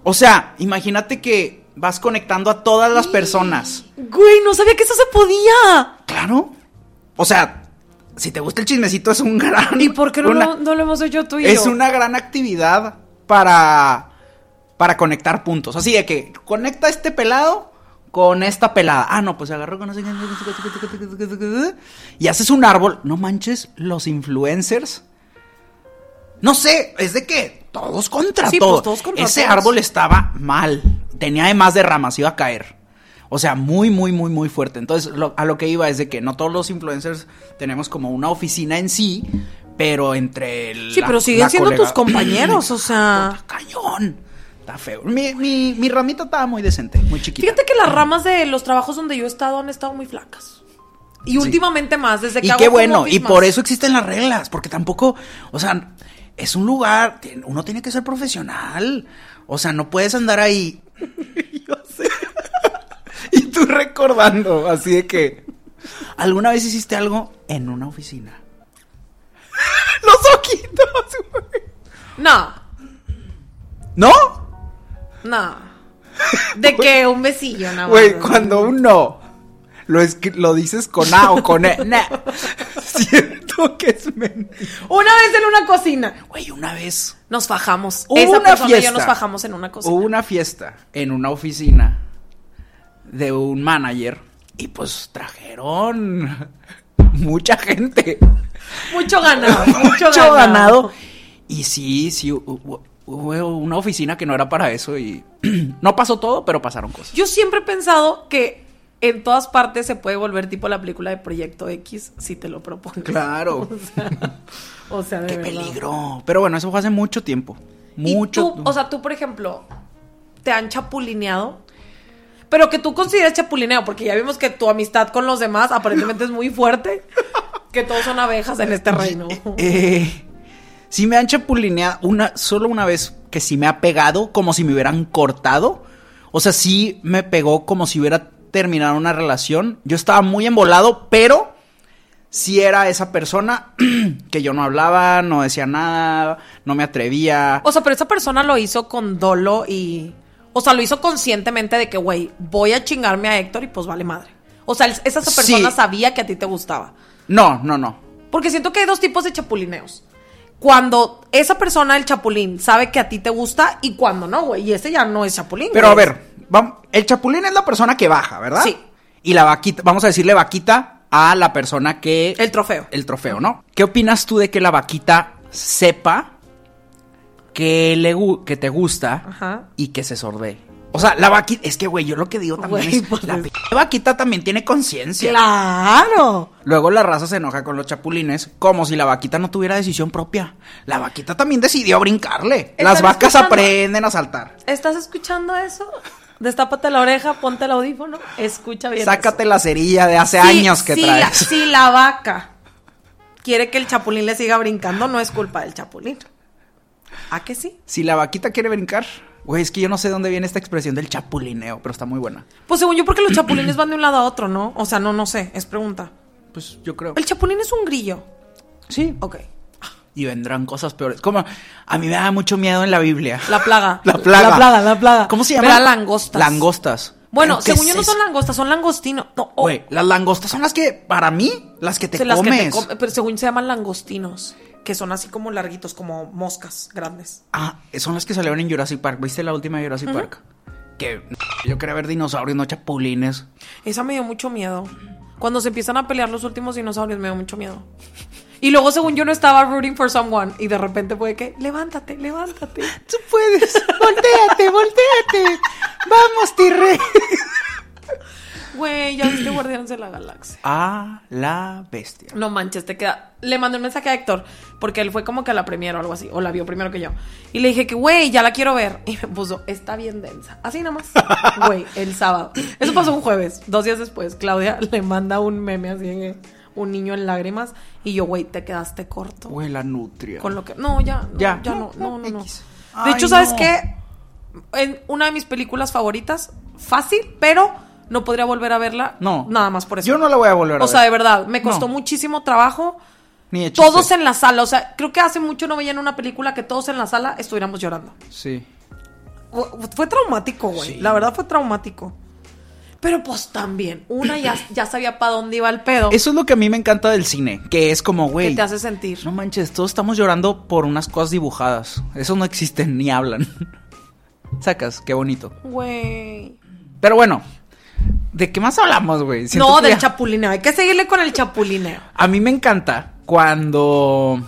[SPEAKER 2] O sea, imagínate que vas conectando a todas las personas.
[SPEAKER 1] Güey, no sabía que eso se podía.
[SPEAKER 2] Claro. O sea, si te gusta el chismecito es un gran...
[SPEAKER 1] ¿Y por qué no,
[SPEAKER 2] una-
[SPEAKER 1] lo, no lo hemos hecho tú y
[SPEAKER 2] es
[SPEAKER 1] yo?
[SPEAKER 2] una gran actividad para para conectar puntos. Así de que conecta este pelado con esta pelada. Ah, no, pues se agarró con no sé qué. Y haces un árbol. No manches, los influencers. No sé, es de que todos contra
[SPEAKER 1] Sí,
[SPEAKER 2] todos.
[SPEAKER 1] pues, todos contra
[SPEAKER 2] Ese
[SPEAKER 1] todos.
[SPEAKER 2] árbol estaba mal. Tenía además de ramas, iba a caer. O sea, muy, muy, muy, muy fuerte. Entonces, lo- a lo que iba es de que no todos los influencers tenemos como una oficina en sí, pero entre el.
[SPEAKER 1] Sí, pero siguen siendo tus compañeros, o sea.
[SPEAKER 2] Cañón. Está feo. Mi, mi, mi ramita estaba muy decente, muy chiquita.
[SPEAKER 1] Fíjate que las ramas de los trabajos donde yo he estado han estado muy flacas. Y últimamente más, desde que
[SPEAKER 2] Y
[SPEAKER 1] hago
[SPEAKER 2] qué bueno, y
[SPEAKER 1] más.
[SPEAKER 2] por eso existen las reglas, porque tampoco, o sea, es un lugar, uno tiene que ser profesional, o sea, no puedes andar ahí. Yo sé. y tú recordando, así de que, ¿alguna vez hiciste algo en una oficina? Los ojitos, güey.
[SPEAKER 1] No,
[SPEAKER 2] ¿No?
[SPEAKER 1] No. De que un besillo, nada más.
[SPEAKER 2] Güey, cuando uno lo, lo dices con A o con E. Nah. Siento que es mentira.
[SPEAKER 1] Una vez en una cocina.
[SPEAKER 2] Güey, una vez
[SPEAKER 1] Nos fajamos.
[SPEAKER 2] Hubo
[SPEAKER 1] Esa
[SPEAKER 2] una
[SPEAKER 1] persona y yo
[SPEAKER 2] fiesta.
[SPEAKER 1] nos fajamos en una cocina.
[SPEAKER 2] hubo una fiesta en una oficina de un manager y pues trajeron mucha gente.
[SPEAKER 1] Mucho ganado. Mucho,
[SPEAKER 2] mucho ganado. Y sí, sí, hubo, una oficina que no era para eso y no pasó todo, pero pasaron cosas.
[SPEAKER 1] Yo siempre he pensado que en todas partes se puede volver tipo la película de Proyecto X si te lo propones.
[SPEAKER 2] Claro.
[SPEAKER 1] O sea, de
[SPEAKER 2] Qué
[SPEAKER 1] verdad.
[SPEAKER 2] peligro. Pero bueno, eso fue hace mucho tiempo.
[SPEAKER 1] Y
[SPEAKER 2] Mucho.
[SPEAKER 1] tú, o sea, tú, por ejemplo, te han chapulineado. Pero que tú consideres chapulineo, porque ya vimos que tu amistad con los demás aparentemente es muy fuerte. Que todos son abejas en este reino.
[SPEAKER 2] Eh, sí me han chapulineado una, solo una vez que sí me ha pegado como si me hubieran cortado. O sea, sí me pegó como si hubiera terminado una relación. Yo estaba muy embolado, pero sí era esa persona que yo no hablaba, no decía nada, no me atrevía.
[SPEAKER 1] O sea, pero esa persona lo hizo con dolo y. O sea, lo hizo conscientemente de que, güey, voy a chingarme a Héctor y pues vale madre. O sea, esa persona
[SPEAKER 2] Sí.
[SPEAKER 1] sabía que a ti te gustaba.
[SPEAKER 2] No, no, no.
[SPEAKER 1] Porque siento que hay dos tipos de chapulineos. Cuando esa persona, el chapulín, sabe que a ti te gusta y cuando no, güey. Y ese ya no es chapulín.
[SPEAKER 2] Pero a ver, el chapulín es la persona que baja, ¿verdad?
[SPEAKER 1] Sí.
[SPEAKER 2] Y la vaquita, vamos a decirle vaquita a la persona que...
[SPEAKER 1] El trofeo.
[SPEAKER 2] el trofeo, ¿no? ¿Qué opinas tú de que la vaquita sepa que, le, que te gusta
[SPEAKER 1] Ajá.
[SPEAKER 2] y que se sorbee? O sea, la vaquita, es que, güey, yo lo que digo también
[SPEAKER 1] Güey,
[SPEAKER 2] es,
[SPEAKER 1] pues
[SPEAKER 2] la p- vaquita también tiene conciencia.
[SPEAKER 1] ¡Claro!
[SPEAKER 2] Luego la raza se enoja con los chapulines como si la vaquita no tuviera decisión propia. La vaquita también decidió brincarle. Las
[SPEAKER 1] ¿Están
[SPEAKER 2] vacas
[SPEAKER 1] escuchando?
[SPEAKER 2] aprenden a saltar.
[SPEAKER 1] ¿Estás escuchando eso? Destápate la oreja, ponte el audífono, escucha bien.
[SPEAKER 2] Sácate
[SPEAKER 1] eso.
[SPEAKER 2] la cerilla de hace
[SPEAKER 1] Sí,
[SPEAKER 2] años que
[SPEAKER 1] sí,
[SPEAKER 2] traes.
[SPEAKER 1] La, si la vaca quiere que el chapulín le siga brincando, no es culpa del chapulín. ¿A que sí?
[SPEAKER 2] Si la vaquita quiere brincar, güey, es que yo no sé de dónde viene esta expresión del chapulineo, pero está muy buena.
[SPEAKER 1] Pues según yo, porque los chapulines van de un lado a otro, ¿no? O sea, no, no sé, es pregunta.
[SPEAKER 2] Pues yo creo.
[SPEAKER 1] El chapulín es un grillo.
[SPEAKER 2] Sí.
[SPEAKER 1] Ok.
[SPEAKER 2] Y vendrán cosas peores. Como a mí me da mucho miedo en la Biblia.
[SPEAKER 1] La plaga.
[SPEAKER 2] La plaga.
[SPEAKER 1] La plaga, la plaga.
[SPEAKER 2] ¿Cómo se llama?
[SPEAKER 1] Pero langostas.
[SPEAKER 2] Langostas.
[SPEAKER 1] Bueno,
[SPEAKER 2] ¿Pero qué
[SPEAKER 1] según yo
[SPEAKER 2] es
[SPEAKER 1] no son langostas, son langostinos. No, oh,
[SPEAKER 2] Güey, las langostas son las que, para mí, las que te
[SPEAKER 1] las que
[SPEAKER 2] comes.
[SPEAKER 1] te pero según se llaman langostinos, que son así como larguitos, como moscas grandes.
[SPEAKER 2] Ah, son las que salieron en Jurassic Park. ¿Viste la última de Jurassic Park? Que yo quería ver dinosaurios, no chapulines.
[SPEAKER 1] Esa me dio mucho miedo. Cuando se empiezan a pelear los últimos dinosaurios me dio mucho miedo. Y luego, según yo, no estaba rooting for someone. Y de repente fue que, levántate, levántate.
[SPEAKER 2] Tú puedes. volteate, volteate. Vamos, Tirre.
[SPEAKER 1] Güey, ya viste Guardianes de la Galaxia.
[SPEAKER 2] A la bestia.
[SPEAKER 1] No manches, te queda. Le mandé un mensaje a Héctor, porque él fue como que a la premiere o algo así, o la vio primero que yo. Y le dije que, güey, ya la quiero ver. Y me puso, está bien densa. Así nada más. Güey, el sábado. Eso pasó un jueves. Dos días después, Claudia le manda un meme así, en- un niño en lágrimas. Y yo, güey, te quedaste corto.
[SPEAKER 2] Güey, la nutria.
[SPEAKER 1] Con lo que. No, ya. no,
[SPEAKER 2] Ya.
[SPEAKER 1] Ya, no, no, no. no. De hecho, ¿sabes
[SPEAKER 2] no.
[SPEAKER 1] qué? En una de mis películas favoritas, fácil, pero no podría volver a verla.
[SPEAKER 2] No.
[SPEAKER 1] Nada más por eso.
[SPEAKER 2] Yo no la voy a volver a
[SPEAKER 1] O sea,
[SPEAKER 2] ver.
[SPEAKER 1] de verdad, me costó
[SPEAKER 2] No.
[SPEAKER 1] muchísimo trabajo.
[SPEAKER 2] Ni de.
[SPEAKER 1] Todos en la sala, o sea, creo que hace mucho no veían una película que todos en la sala estuviéramos llorando.
[SPEAKER 2] Sí.
[SPEAKER 1] Fue- traumático, güey.
[SPEAKER 2] Sí.
[SPEAKER 1] La verdad fue traumático. Pero pues también, una ya, ya sabía para dónde iba el pedo.
[SPEAKER 2] Eso es lo que a mí me encanta del cine. Que es como,
[SPEAKER 1] que
[SPEAKER 2] güey.
[SPEAKER 1] te hace sentir.
[SPEAKER 2] No manches, todos estamos llorando por unas cosas dibujadas. Eso no existen ni hablan. Sacas, qué bonito.
[SPEAKER 1] Güey.
[SPEAKER 2] Pero bueno, ¿de qué más hablamos, güey?
[SPEAKER 1] No, del
[SPEAKER 2] ya-
[SPEAKER 1] chapulineo. Hay que seguirle con el chapulineo.
[SPEAKER 2] A mí me encanta cuando.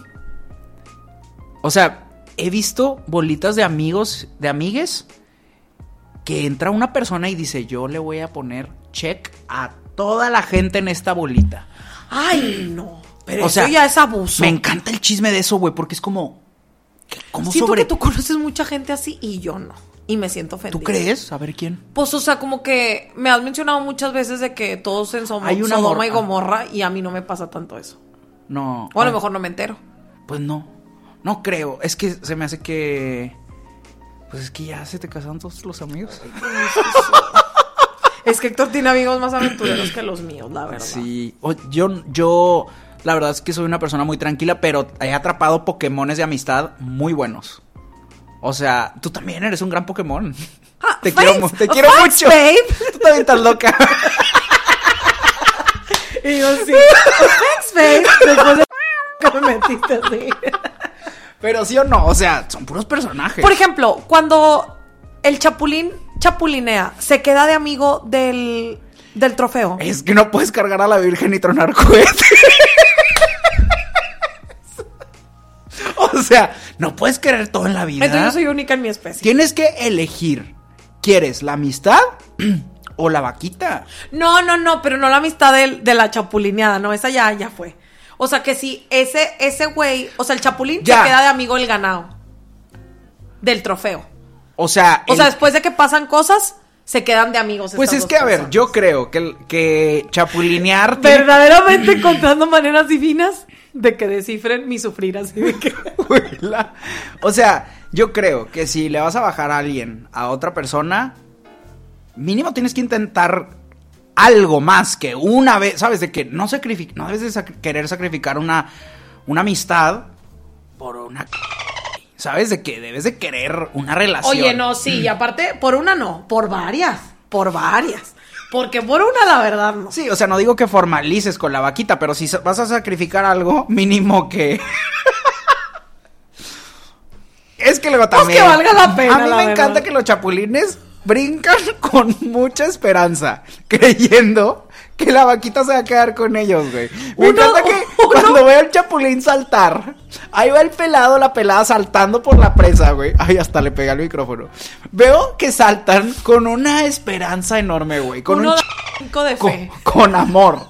[SPEAKER 2] O sea, he visto bolitas de amigos, de amigues, que entra una persona y dice: Yo le voy a poner check a toda la gente en esta bolita.
[SPEAKER 1] Ay, no. Pero
[SPEAKER 2] O
[SPEAKER 1] eso
[SPEAKER 2] sea,
[SPEAKER 1] ya es abuso.
[SPEAKER 2] Me encanta el chisme de eso, güey, porque es como. ¿Cómo
[SPEAKER 1] Siento
[SPEAKER 2] sobre.?
[SPEAKER 1] que tú conoces mucha gente así y yo no. Y me siento ofendida.
[SPEAKER 2] ¿Tú crees? A ver quién.
[SPEAKER 1] Pues, o sea, como que me has mencionado muchas veces de que todos en Sodoma,
[SPEAKER 2] Hay una
[SPEAKER 1] Sodoma y Gomorra y a mí no me pasa tanto eso.
[SPEAKER 2] No.
[SPEAKER 1] O a lo mejor no me entero.
[SPEAKER 2] Pues no. No creo. Es que se me hace que. Pues es que ya se te casaron todos los amigos.
[SPEAKER 1] Es que Héctor tiene amigos más aventureros que los míos, la verdad.
[SPEAKER 2] Sí. Yo, yo, la verdad es que soy una persona muy tranquila, pero he atrapado Pokémones de amistad muy buenos. O sea, tú también eres un gran Pokémon.
[SPEAKER 1] Ah,
[SPEAKER 2] te
[SPEAKER 1] thanks.
[SPEAKER 2] quiero, te quiero
[SPEAKER 1] Thanks,
[SPEAKER 2] mucho.
[SPEAKER 1] babe.
[SPEAKER 2] Tú también estás loca.
[SPEAKER 1] Y yo sí. Thanks, babe. Después de que me metiste así.
[SPEAKER 2] Pero sí o no, o sea, son puros personajes.
[SPEAKER 1] Por ejemplo, cuando el chapulín chapulinea, se queda de amigo del, del trofeo.
[SPEAKER 2] Es que no puedes cargar a la Virgen y tronar cohetes. o sea, no puedes querer todo en la vida.
[SPEAKER 1] Entonces yo soy única en mi especie.
[SPEAKER 2] Tienes que elegir. ¿Quieres la amistad o la vaquita?
[SPEAKER 1] No, no, no, pero no la amistad de, de la chapulineada, no, esa ya, ya fue. O sea que si ese, ese güey, o sea, el chapulín
[SPEAKER 2] Ya.
[SPEAKER 1] se queda de amigo del ganado. Del trofeo.
[SPEAKER 2] O sea,
[SPEAKER 1] O
[SPEAKER 2] el-
[SPEAKER 1] sea, después de que pasan cosas, se quedan de amigos.
[SPEAKER 2] pues es que, a ver, yo creo que, que chapulinear...
[SPEAKER 1] Verdaderamente encontrando maneras divinas de que descifren mi sufrir así de que.
[SPEAKER 2] O sea, yo creo que si le vas a bajar a alguien, a otra persona, mínimo tienes que intentar algo más que una vez, ¿sabes? De que no sacrific no debes de sac- querer sacrificar una, una amistad por una... ¿Sabes? De que debes de querer una relación.
[SPEAKER 1] Oye, no, sí, y aparte, por una no, por varias. Por varias. Porque por una, la verdad, no.
[SPEAKER 2] Sí, o sea, no digo que formalices con la vaquita, pero si vas a sacrificar algo, mínimo que... es que luego
[SPEAKER 1] Pues
[SPEAKER 2] también...
[SPEAKER 1] que valga la pena,
[SPEAKER 2] A mí me
[SPEAKER 1] verdad.
[SPEAKER 2] encanta que los chapulines brincan con mucha esperanza, creyendo que la vaquita se va a quedar con ellos, güey. Me
[SPEAKER 1] Uno-
[SPEAKER 2] encanta que cuando veo al chapulín saltar, ahí va el pelado, la pelada saltando por la presa, güey. Ay, hasta le pega el micrófono. Veo que saltan con una esperanza enorme, güey. Con
[SPEAKER 1] Uno
[SPEAKER 2] un
[SPEAKER 1] de fe.
[SPEAKER 2] con amor.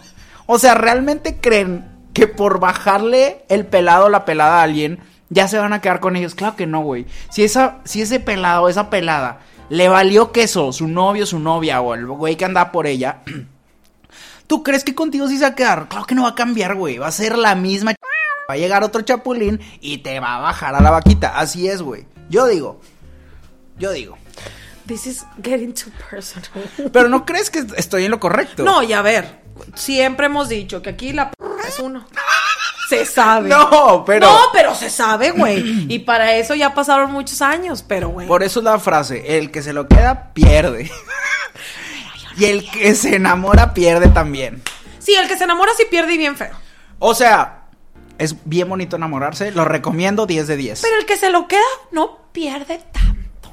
[SPEAKER 2] O sea, ¿realmente creen que por bajarle el pelado o la pelada a alguien ya se van a quedar con ellos? Claro que no, güey. Si, esa, si ese pelado o esa pelada le valió queso su novio, su novia o el güey que anda por ella, ¿tú crees que contigo sí se va a quedar? Claro que no va a cambiar, güey. Va a ser la misma. ch- Va a llegar otro chapulín y te va a bajar a la vaquita. Así es, güey. Yo digo. Yo digo.
[SPEAKER 1] This is getting too personal.
[SPEAKER 2] Pero no crees que estoy en lo correcto.
[SPEAKER 1] No, y a ver, siempre hemos dicho que aquí la p es uno. Se sabe.
[SPEAKER 2] No, pero.
[SPEAKER 1] No, pero se sabe, güey. Y para eso ya pasaron muchos años, pero güey.
[SPEAKER 2] Por eso es la frase, el que se lo queda pierde. y el que se enamora pierde también.
[SPEAKER 1] Sí, el que se enamora sí pierde y bien feo.
[SPEAKER 2] O sea, es bien bonito enamorarse, lo recomiendo 10 de 10.
[SPEAKER 1] Pero el que se lo queda no pierde tanto.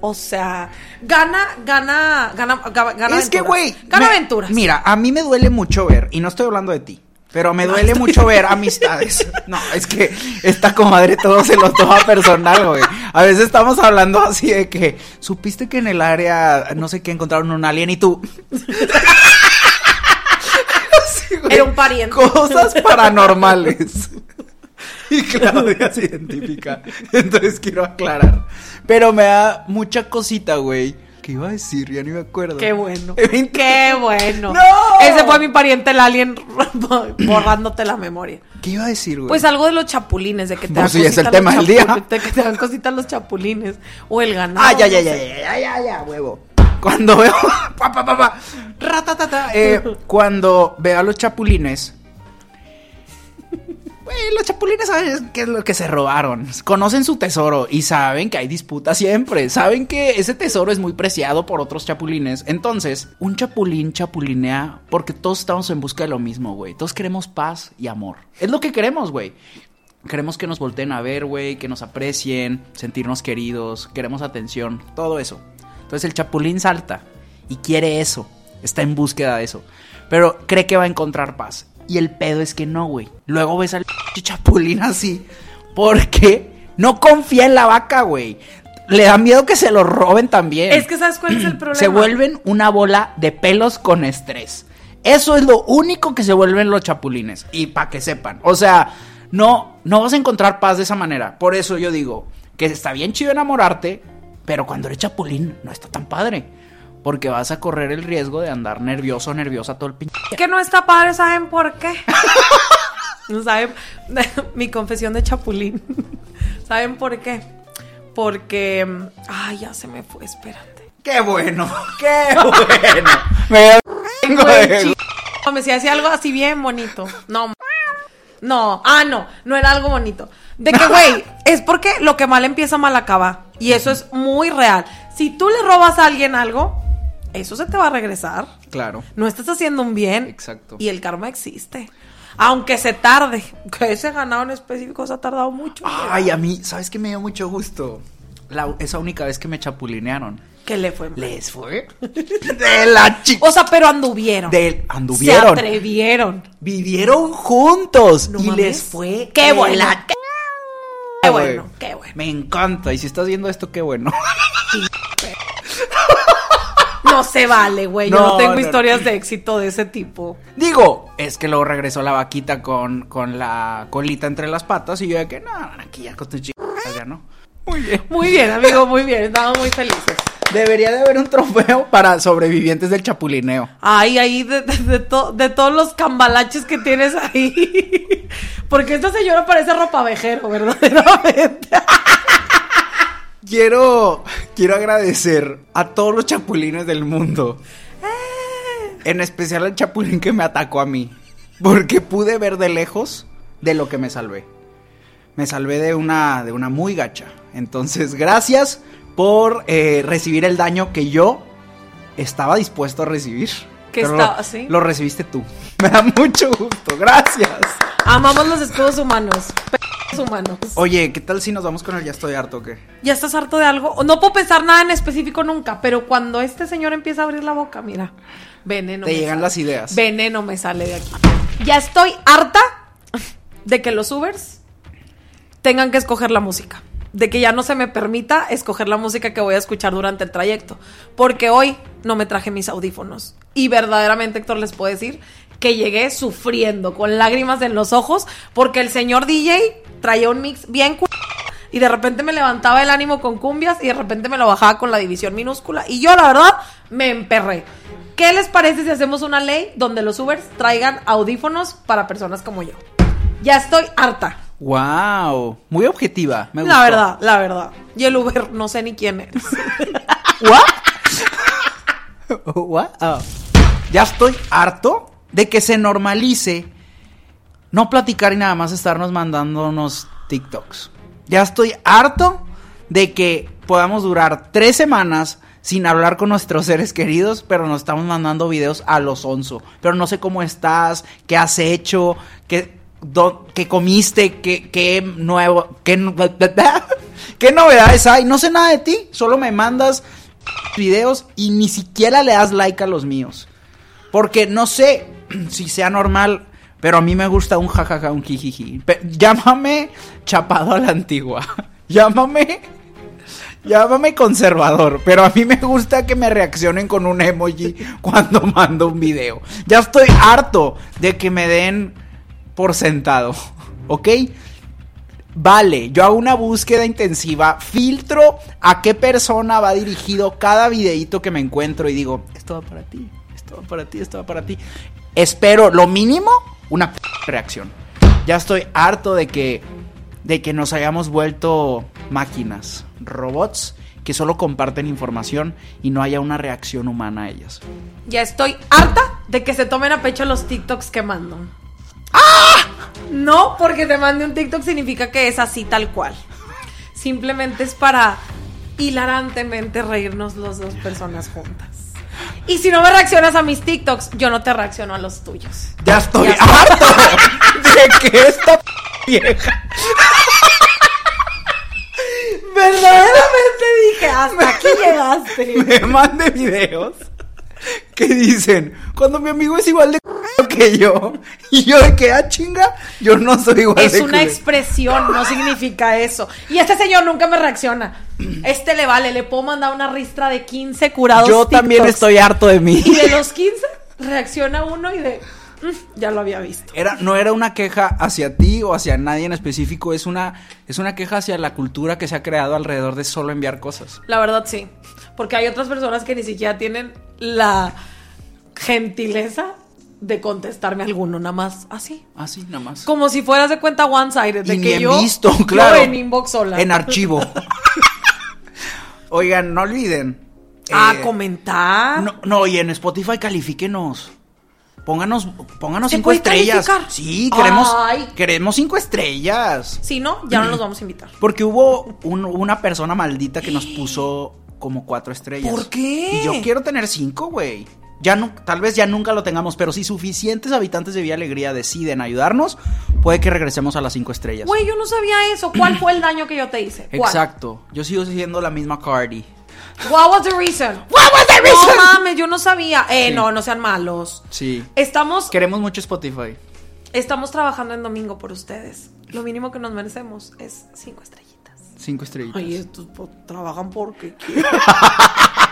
[SPEAKER 1] O sea, gana, gana, gana, gana, gana
[SPEAKER 2] es que, güey,
[SPEAKER 1] Gana
[SPEAKER 2] me-
[SPEAKER 1] aventuras.
[SPEAKER 2] Mira, a mí me duele mucho ver, y no estoy hablando de ti, pero me duele mucho ver amistades. No, es que esta comadre todo se lo toma personal, güey. A veces estamos hablando así de que, supiste que en el área, no sé qué, encontraron un alien y tú... Sí, güey.
[SPEAKER 1] Era un pariente.
[SPEAKER 2] Cosas paranormales. Y Claudia se identifica. Entonces quiero aclarar. Pero me da mucha cosita, güey. ¿Qué iba a decir? Ya ni me acuerdo.
[SPEAKER 1] Qué bueno. Qué bueno.
[SPEAKER 2] ¡No!
[SPEAKER 1] Ese fue mi pariente el alien borrándote la memoria.
[SPEAKER 2] ¿Qué iba a decir, güey?
[SPEAKER 1] Pues algo de los chapulines, de que te
[SPEAKER 2] Pues
[SPEAKER 1] dan
[SPEAKER 2] sí, es el tema del día.
[SPEAKER 1] De que te dan cositas los chapulines. O el ganado.
[SPEAKER 2] Ah, ya, ya,
[SPEAKER 1] no
[SPEAKER 2] ya, ya, ya, ya, ya, huevo. Cuando veo. pa, pa, pa, pa, ratatata, eh, cuando veo a los chapulines. Güey, los chapulines saben qué es lo que se robaron. Conocen su tesoro y saben que hay disputa siempre. Saben que ese tesoro es muy preciado por otros chapulines. Entonces, un chapulín chapulinea porque todos estamos en busca de lo mismo, güey. Todos queremos paz y amor. Es lo que queremos, güey. Queremos que nos volteen a ver, güey, que nos aprecien, sentirnos queridos, queremos atención, todo eso. Entonces el chapulín salta y quiere eso, está en búsqueda de eso, pero cree que va a encontrar paz. Y el pedo es que no, güey. Luego ves al chapulín así, porque no confía en la vaca, güey. Le da miedo que se lo roben también.
[SPEAKER 1] Es que ¿sabes cuál es el problema?
[SPEAKER 2] Se vuelven una bola de pelos con estrés. Eso es lo único que se vuelven los chapulines. Y para que sepan. O sea, no, no vas a encontrar paz de esa manera. Por eso yo digo que está bien chido enamorarte, pero cuando eres chapulín no está tan padre. Porque vas a correr el riesgo de andar nervioso o nerviosa todo el pinche.
[SPEAKER 1] Que no está padre, ¿saben por qué? Saben. Mi confesión de chapulín. ¿Saben por qué? Porque. Ay, ya se me fue, espérate.
[SPEAKER 2] ¡Qué bueno! ¡Qué bueno! Me tengo de-
[SPEAKER 1] me si hacía algo así bien bonito. No, no, ah, no, no era algo bonito. De que, güey, es porque lo que mal empieza, mal acaba. Y eso es muy real. Si tú le robas a alguien algo, eso se te va a regresar.
[SPEAKER 2] Claro.
[SPEAKER 1] No estás haciendo un bien.
[SPEAKER 2] Exacto.
[SPEAKER 1] Y el karma existe. Aunque se tarde. Que ese ganado en específico se ha tardado mucho.
[SPEAKER 2] Ay, a mí, ¿sabes qué me dio mucho gusto? La- esa única vez que me chapulinearon.
[SPEAKER 1] ¿Qué le fue?
[SPEAKER 2] ¿Les fue? De la chica.
[SPEAKER 1] O sea, pero anduvieron.
[SPEAKER 2] De, anduvieron.
[SPEAKER 1] Se atrevieron.
[SPEAKER 2] Vivieron juntos.
[SPEAKER 1] No
[SPEAKER 2] y
[SPEAKER 1] mames.
[SPEAKER 2] les fue.
[SPEAKER 1] Qué
[SPEAKER 2] la-
[SPEAKER 1] Qué bueno, qué bueno.
[SPEAKER 2] Me encanta. Y si estás viendo esto, qué bueno.
[SPEAKER 1] No se vale, güey. Yo
[SPEAKER 2] No,
[SPEAKER 1] no tengo
[SPEAKER 2] no,
[SPEAKER 1] historias de éxito de ese tipo.
[SPEAKER 2] Digo, es que luego regresó la vaquita con, con la colita entre las patas. Y yo de que, no, aquí ya con tus chicas, ya no. Muy bien.
[SPEAKER 1] Muy bien, amigo, muy bien. Estamos muy felices.
[SPEAKER 2] Debería de haber un trofeo para sobrevivientes del chapulineo.
[SPEAKER 1] Ay, ahí de, de, de to- de todos los cambalaches que tienes ahí. Porque esta señora parece ropavejero, verdaderamente.
[SPEAKER 2] Quiero, quiero agradecer a todos los chapulines del mundo. En especial al chapulín que me atacó a mí. Porque pude ver de lejos de lo que me salvé. Me salvé de una, de una muy gacha. Entonces, gracias por eh, recibir el daño que yo estaba dispuesto a recibir.
[SPEAKER 1] Que está-
[SPEAKER 2] lo,
[SPEAKER 1] ¿sí?
[SPEAKER 2] lo recibiste tú. Me da mucho gusto. Gracias.
[SPEAKER 1] Amamos los escudos humanos. Humanos.
[SPEAKER 2] Oye, ¿qué tal si nos vamos con el ya estoy harto o qué?
[SPEAKER 1] ¿Ya estás harto de algo? No puedo pensar nada en específico nunca, pero cuando este señor empieza a abrir la boca, mira, veneno.
[SPEAKER 2] Te
[SPEAKER 1] me
[SPEAKER 2] llegan
[SPEAKER 1] sale.
[SPEAKER 2] las ideas.
[SPEAKER 1] Veneno me sale de aquí. Ya estoy harta de que los Ubers tengan que escoger la música. De que ya no se me permita escoger la música que voy a escuchar durante el trayecto. Porque hoy no me traje mis audífonos. Y verdaderamente, Héctor, les puedo decir que llegué sufriendo, con lágrimas en los ojos, porque el señor DJ traía un mix bien cu- y de repente me levantaba el ánimo con cumbias y de repente me lo bajaba con la división minúscula. Y yo, la verdad, me emperré. ¿Qué les parece si hacemos una ley donde los Ubers traigan audífonos para personas como yo? Ya estoy harta.
[SPEAKER 2] Wow, muy objetiva. Me
[SPEAKER 1] La verdad, la verdad. Y el Uber, no sé ni quién eres.
[SPEAKER 2] ¿What? Wow. Ya estoy harto de que se normalice no platicar y nada más estarnos mandándonos TikToks. Ya estoy harto de que podamos durar tres semanas sin hablar con nuestros seres queridos, pero nos estamos mandando videos a los onzo. Pero no sé cómo estás, qué has hecho, qué, do- qué comiste, qué, qué nuevo, qué, qué novedades hay. No sé nada de ti, solo me mandas videos y ni siquiera le das like a los míos. Porque no sé si sea normal, pero a mí me gusta un jajaja, un jijiji. Llámame chapado a la antigua. Llámame. Llámame conservador, pero a mí me gusta que me reaccionen con un emoji cuando mando un video. Ya estoy harto de que me den por sentado, ¿ok? Vale, yo hago una búsqueda intensiva, filtro a qué persona va dirigido cada videíto que me encuentro y digo, esto va para ti, esto va para ti, esto va para ti. Espero lo mínimo una reacción. Ya estoy harto de que de que nos hayamos vuelto máquinas, robots que solo comparten información y no haya una reacción humana a ellas.
[SPEAKER 1] Ya estoy harta de que se tomen a pecho los TikToks que mando. ¡Ah! No, porque te mande un TikTok significa que es así tal cual. Simplemente es para hilarantemente reírnos las dos personas juntas. Y si no me reaccionas a mis TikToks, yo no te reacciono a los tuyos.
[SPEAKER 2] Ya estoy
[SPEAKER 1] Ya estoy-
[SPEAKER 2] harto de que esta vieja
[SPEAKER 1] Verdaderamente dije, hasta aquí llegaste.
[SPEAKER 2] me mande videos que dicen, cuando mi amigo es igual de que yo, y yo de que, ah, chinga, yo no soy igual
[SPEAKER 1] Es
[SPEAKER 2] de
[SPEAKER 1] una
[SPEAKER 2] culero".
[SPEAKER 1] expresión, no significa eso. Y este señor nunca me reacciona. Este le vale, le puedo mandar una ristra de 15 curados.
[SPEAKER 2] Yo también estoy harto de mí.
[SPEAKER 1] Y de los 15 reacciona uno y de "Mm, ya lo había visto.
[SPEAKER 2] Era, no era una queja hacia ti o hacia nadie en específico, es una, es una queja hacia la cultura que se ha creado alrededor de solo enviar cosas.
[SPEAKER 1] La verdad sí, porque hay otras personas que ni siquiera tienen la gentileza de contestarme alguno, nada más así.
[SPEAKER 2] Así, nada más.
[SPEAKER 1] Como si fueras de cuenta one-sided, de
[SPEAKER 2] Y
[SPEAKER 1] que yo,
[SPEAKER 2] visto,
[SPEAKER 1] yo
[SPEAKER 2] claro.
[SPEAKER 1] en inbox sola.
[SPEAKER 2] En archivo. Oigan, no olviden.
[SPEAKER 1] Ah,
[SPEAKER 2] eh,
[SPEAKER 1] comentar.
[SPEAKER 2] No, no, y en Spotify califíquenos. Pónganos, pónganos
[SPEAKER 1] ¿Se
[SPEAKER 2] cinco estrellas.
[SPEAKER 1] calificar?
[SPEAKER 2] Sí, queremos,
[SPEAKER 1] Ay.
[SPEAKER 2] queremos cinco estrellas.
[SPEAKER 1] Si no, ya no los vamos a invitar.
[SPEAKER 2] Porque hubo un- una persona maldita que nos puso como cuatro estrellas.
[SPEAKER 1] ¿Por qué?
[SPEAKER 2] Y yo quiero tener cinco, güey. Ya no, tal vez ya nunca lo tengamos, pero si suficientes habitantes de Vía Alegría deciden ayudarnos, puede que regresemos a las cinco estrellas.
[SPEAKER 1] Güey, yo no sabía eso. ¿Cuál fue el daño que yo te hice? ¿Cuál?
[SPEAKER 2] Exacto. Yo sigo siendo la misma Cardi.
[SPEAKER 1] What was the reason?
[SPEAKER 2] What was the reason?
[SPEAKER 1] No mames, yo no sabía. Eh,
[SPEAKER 2] Sí.
[SPEAKER 1] no, no sean malos.
[SPEAKER 2] Sí.
[SPEAKER 1] Estamos,
[SPEAKER 2] Queremos mucho Spotify.
[SPEAKER 1] estamos trabajando en domingo por ustedes. Lo mínimo que nos merecemos es cinco estrellitas.
[SPEAKER 2] Cinco estrellitas.
[SPEAKER 1] Ay, estos po- trabajan porque quieren.